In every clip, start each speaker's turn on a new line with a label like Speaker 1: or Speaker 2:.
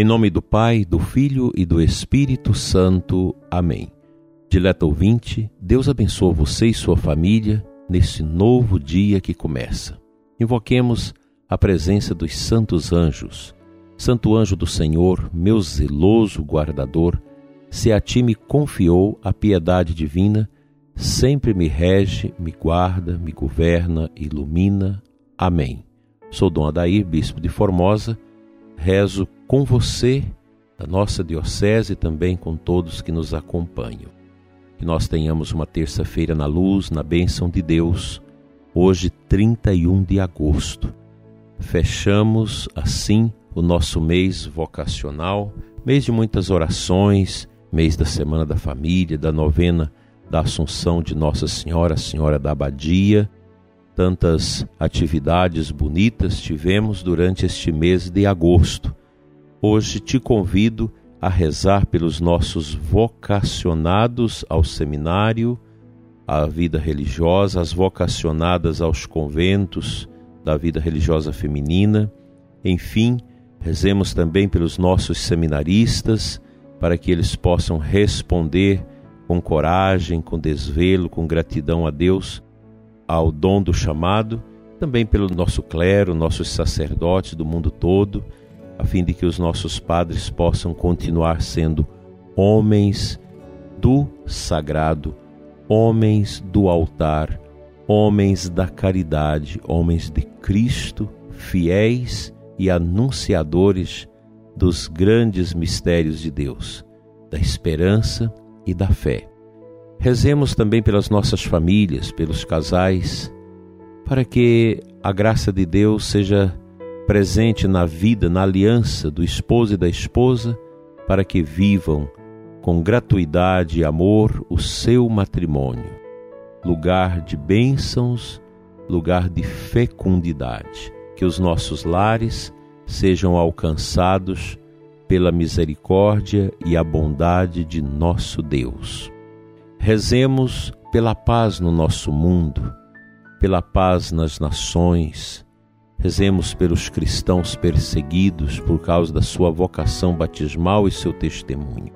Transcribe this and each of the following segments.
Speaker 1: Em nome do Pai, do Filho e do Espírito Santo. Amém. Dileto ouvinte, Deus abençoe você e sua família nesse novo dia que começa. Invoquemos a presença dos santos anjos. Santo anjo do Senhor, meu zeloso guardador, se a ti me confiou a piedade divina, sempre me rege, me guarda, me governa, ilumina. Amém. Sou Dom Adair, bispo de Formosa, rezo com você, da nossa diocese e também com todos que nos acompanham. Que nós tenhamos uma terça-feira na luz, na bênção de Deus, hoje 31 de agosto. Fechamos assim o nosso mês vocacional, mês de muitas orações, mês da Semana da Família, da novena da Assunção de Nossa Senhora, Senhora da Abadia. Tantas atividades bonitas tivemos durante este mês de agosto Hoje te convido a rezar pelos nossos vocacionados ao seminário, à vida religiosa, as vocacionadas aos conventos da vida religiosa feminina. Enfim, rezemos também pelos nossos seminaristas, para que eles possam responder com coragem, com desvelo, com gratidão a Deus, ao dom do chamado, também pelo nosso clero, nossos sacerdotes do mundo todo a fim de que os nossos padres possam continuar sendo homens do sagrado, homens do altar, homens da caridade, homens de Cristo, fiéis e anunciadores dos grandes mistérios de Deus, da esperança e da fé. Rezemos também pelas nossas famílias, pelos casais, para que a graça de Deus seja presente na vida, na aliança do esposo e da esposa, para que vivam com gratuidade e amor o seu matrimônio, lugar de bênçãos, lugar de fecundidade. Que os nossos lares sejam alcançados pela misericórdia e a bondade de nosso Deus. Rezemos pela paz no nosso mundo, pela paz nas nações, Rezemos pelos cristãos perseguidos por causa da sua vocação batismal e seu testemunho.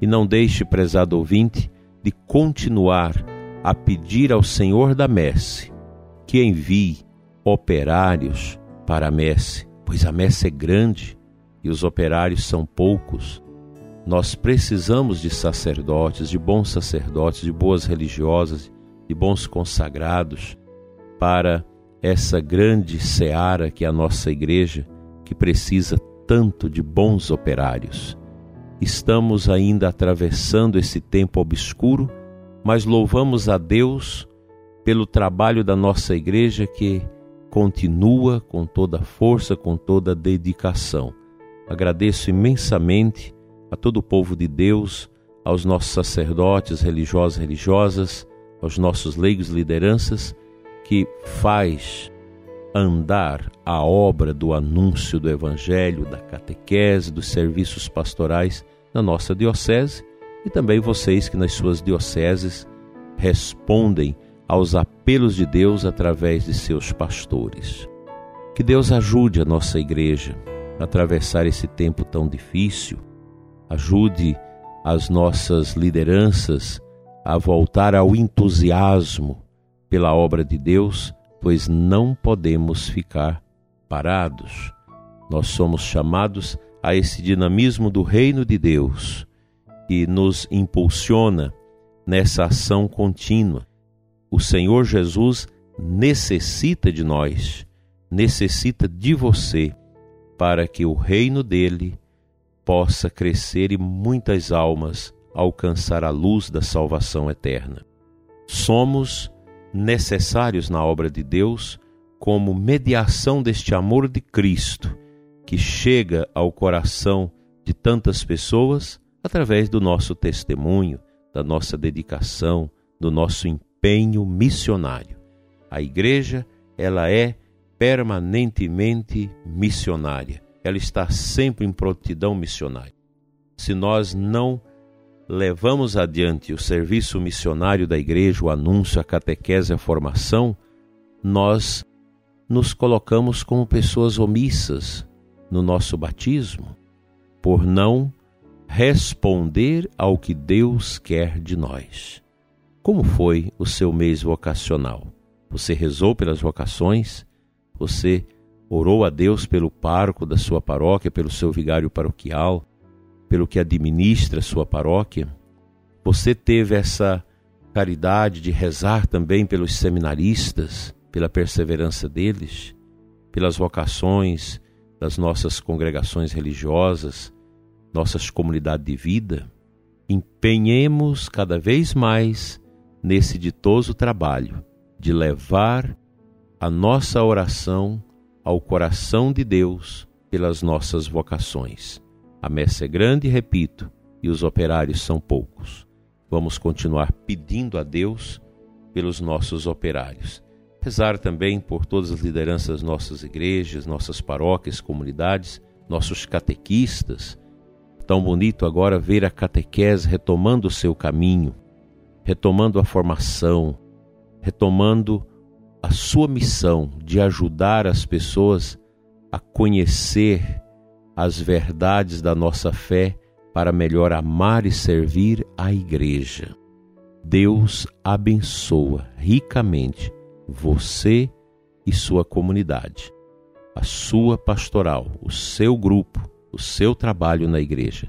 Speaker 1: E não deixe, prezado ouvinte, de continuar a pedir ao Senhor da messe que envie operários para a messe, pois a messe é grande e os operários são poucos. Nós precisamos de sacerdotes, de bons sacerdotes, de boas religiosas, de bons consagrados para essa grande seara que é a nossa igreja, que precisa tanto de bons operários. Estamos ainda atravessando esse tempo obscuro, mas louvamos a Deus pelo trabalho da nossa igreja que continua com toda força, com toda dedicação. Agradeço imensamente a todo o povo de Deus, aos nossos sacerdotes, religiosos, religiosas, aos nossos leigos, lideranças que faz andar a obra do anúncio do Evangelho, da catequese, dos serviços pastorais na nossa diocese e também vocês que nas suas dioceses respondem aos apelos de Deus através de seus pastores. Que Deus ajude a nossa igreja a atravessar esse tempo tão difícil, ajude as nossas lideranças a voltar ao entusiasmo pela obra de Deus, pois não podemos ficar parados. Nós somos chamados a esse dinamismo do reino de Deus que nos impulsiona nessa ação contínua. O Senhor Jesus necessita de nós, necessita de você, para que o reino dele possa crescer e muitas almas alcançar a luz da salvação eterna. Somos necessários na obra de Deus como mediação deste amor de Cristo que chega ao coração de tantas pessoas através do nosso testemunho, da nossa dedicação, do nosso empenho missionário. A igreja, ela é permanentemente missionária. Ela está sempre em prontidão missionária. Se nós não levamos adiante o serviço missionário da igreja, o anúncio, a catequese, a formação, nós nos colocamos como pessoas omissas no nosso batismo, por não responder ao que Deus quer de nós. Como foi o seu mês vocacional? Você rezou pelas vocações? Você orou a Deus pelo pároco da sua paróquia, pelo seu vigário paroquial, pelo que administra sua paróquia? Você teve essa caridade de rezar também pelos seminaristas, pela perseverança deles, pelas vocações das nossas congregações religiosas, nossas comunidades de vida? Empenhemos cada vez mais nesse ditoso trabalho de levar a nossa oração ao coração de Deus pelas nossas vocações. A messe é grande, repito, e os operários são poucos. Vamos continuar pedindo a Deus pelos nossos operários. Rezar também por todas as lideranças das nossas igrejas, nossas paróquias, comunidades, nossos catequistas. Tão bonito agora ver a catequese retomando o seu caminho, retomando a formação, retomando a sua missão de ajudar as pessoas a conhecer as verdades da nossa fé para melhor amar e servir a Igreja. Deus abençoa ricamente você e sua comunidade, a sua pastoral, o seu grupo, o seu trabalho na igreja.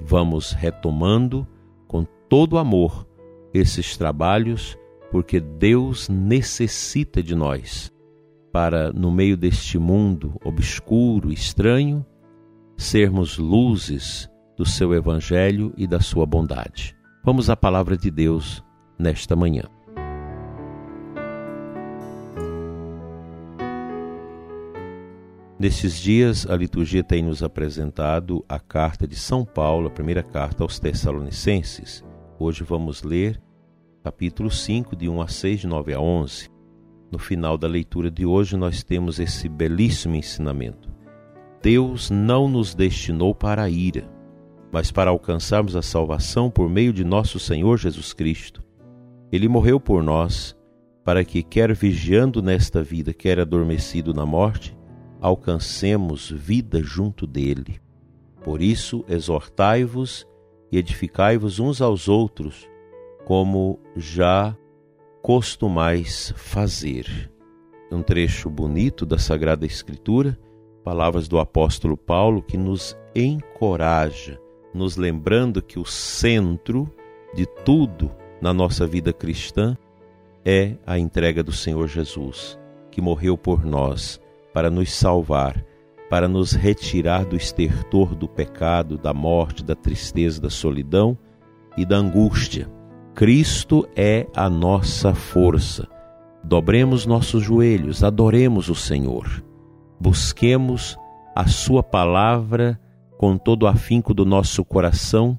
Speaker 1: Vamos retomando com todo amor esses trabalhos porque Deus necessita de nós para, no meio deste mundo obscuro, estranho, sermos luzes do seu Evangelho e da sua bondade. Vamos à palavra de Deus nesta manhã. Nesses dias, a liturgia tem nos apresentado a carta de São Paulo, a primeira carta aos Tessalonicenses. Hoje vamos ler capítulo 5, de 1 a 6, de 9 a 11. No final da leitura de hoje, nós temos esse belíssimo ensinamento. Deus não nos destinou para a ira, mas para alcançarmos a salvação por meio de nosso Senhor Jesus Cristo. Ele morreu por nós, para que, quer vigiando nesta vida, quer adormecido na morte, alcancemos vida junto dele. Por isso, exortai-vos e edificai-vos uns aos outros, como já costumais fazer. Um trecho bonito da Sagrada Escritura, palavras do apóstolo Paulo que nos encoraja, nos lembrando que o centro de tudo na nossa vida cristã é a entrega do Senhor Jesus, que morreu por nós para nos salvar, para nos retirar do estertor do pecado, da morte, da tristeza, da solidão e da angústia Cristo é a nossa força. Dobremos nossos joelhos, adoremos o Senhor. Busquemos a Sua palavra com todo o afinco do nosso coração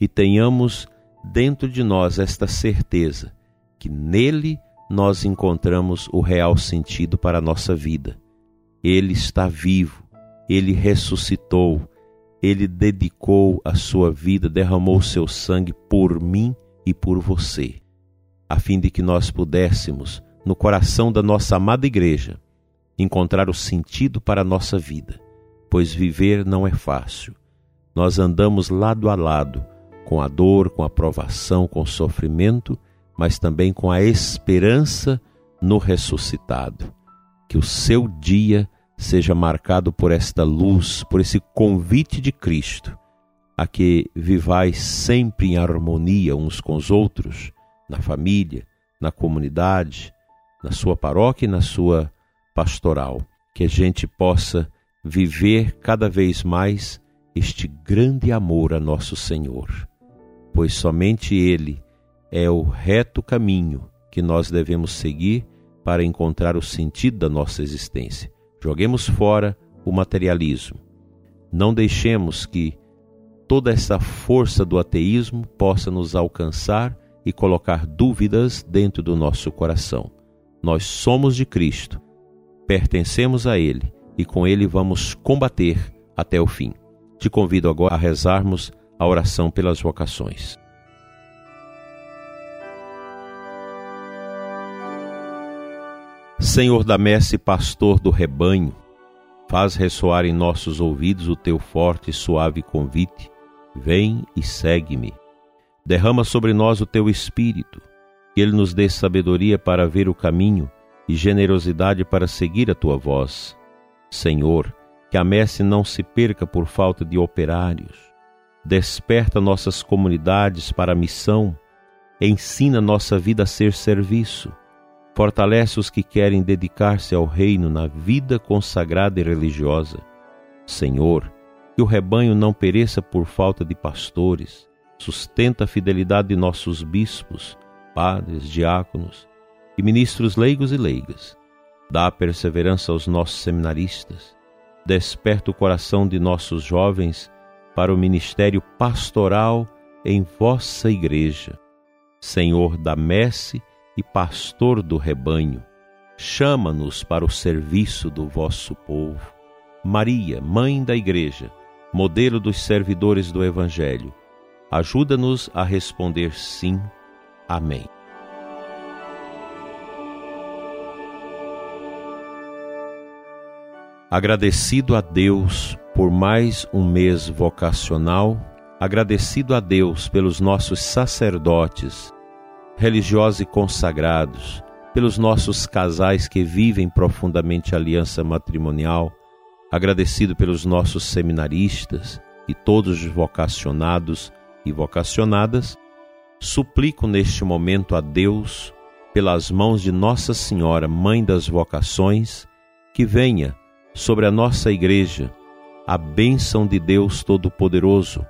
Speaker 1: e tenhamos dentro de nós esta certeza que nele nós encontramos o real sentido para a nossa vida. Ele está vivo, ele ressuscitou, ele dedicou a sua vida, derramou seu sangue por mim e por você, a fim de que nós pudéssemos, no coração da nossa amada Igreja, encontrar o sentido para a nossa vida, pois viver não é fácil. Nós andamos lado a lado, com a dor, com a provação, com o sofrimento, mas também com a esperança no ressuscitado. Que o seu dia seja marcado por esta luz, por esse convite de Cristo a que vivais sempre em harmonia uns com os outros, na família, na comunidade, na sua paróquia e na sua pastoral. Que a gente possa viver cada vez mais este grande amor a nosso Senhor, pois somente Ele é o reto caminho que nós devemos seguir para encontrar o sentido da nossa existência. Joguemos fora o materialismo. Não deixemos que toda essa força do ateísmo possa nos alcançar e colocar dúvidas dentro do nosso coração. Nós somos de Cristo, pertencemos a Ele e com Ele vamos combater até o fim. Te convido agora a rezarmos a oração pelas vocações. Senhor da messe, pastor do rebanho, Faz ressoar em nossos ouvidos o teu forte e suave convite: Vem e segue-me. Derrama sobre nós o teu espírito, que ele nos dê sabedoria para ver o caminho e generosidade para seguir a tua voz. Senhor, que a messe não se perca por falta de operários. Desperta nossas comunidades para a missão, ensina nossa vida a ser serviço. Fortalece os que querem dedicar-se ao reino na vida consagrada e religiosa. Senhor, que o rebanho não pereça por falta de pastores. Sustenta a fidelidade de nossos bispos, padres, diáconos e ministros leigos e leigas. Dá perseverança aos nossos seminaristas. Desperta o coração de nossos jovens para o ministério pastoral em vossa igreja. Senhor da messe e pastor do rebanho, chama-nos para o serviço do vosso povo. Maria, mãe da igreja, modelo dos servidores do evangelho, ajuda-nos a responder sim. Amém. Agradecido a Deus por mais um mês vocacional, agradecido a Deus pelos nossos sacerdotes, religiosos e consagrados, pelos nossos casais que vivem profundamente a aliança matrimonial, agradecido pelos nossos seminaristas e todos os vocacionados e vocacionadas, suplico neste momento a Deus, pelas mãos de Nossa Senhora, Mãe das Vocações, que venha sobre a nossa igreja a bênção de Deus Todo-Poderoso,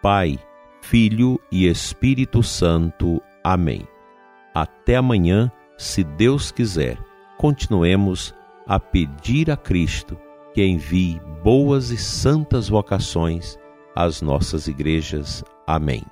Speaker 1: Pai, Filho e Espírito Santo. Amém. Até amanhã, se Deus quiser, continuemos a pedir a Cristo que envie boas e santas vocações às nossas igrejas. Amém.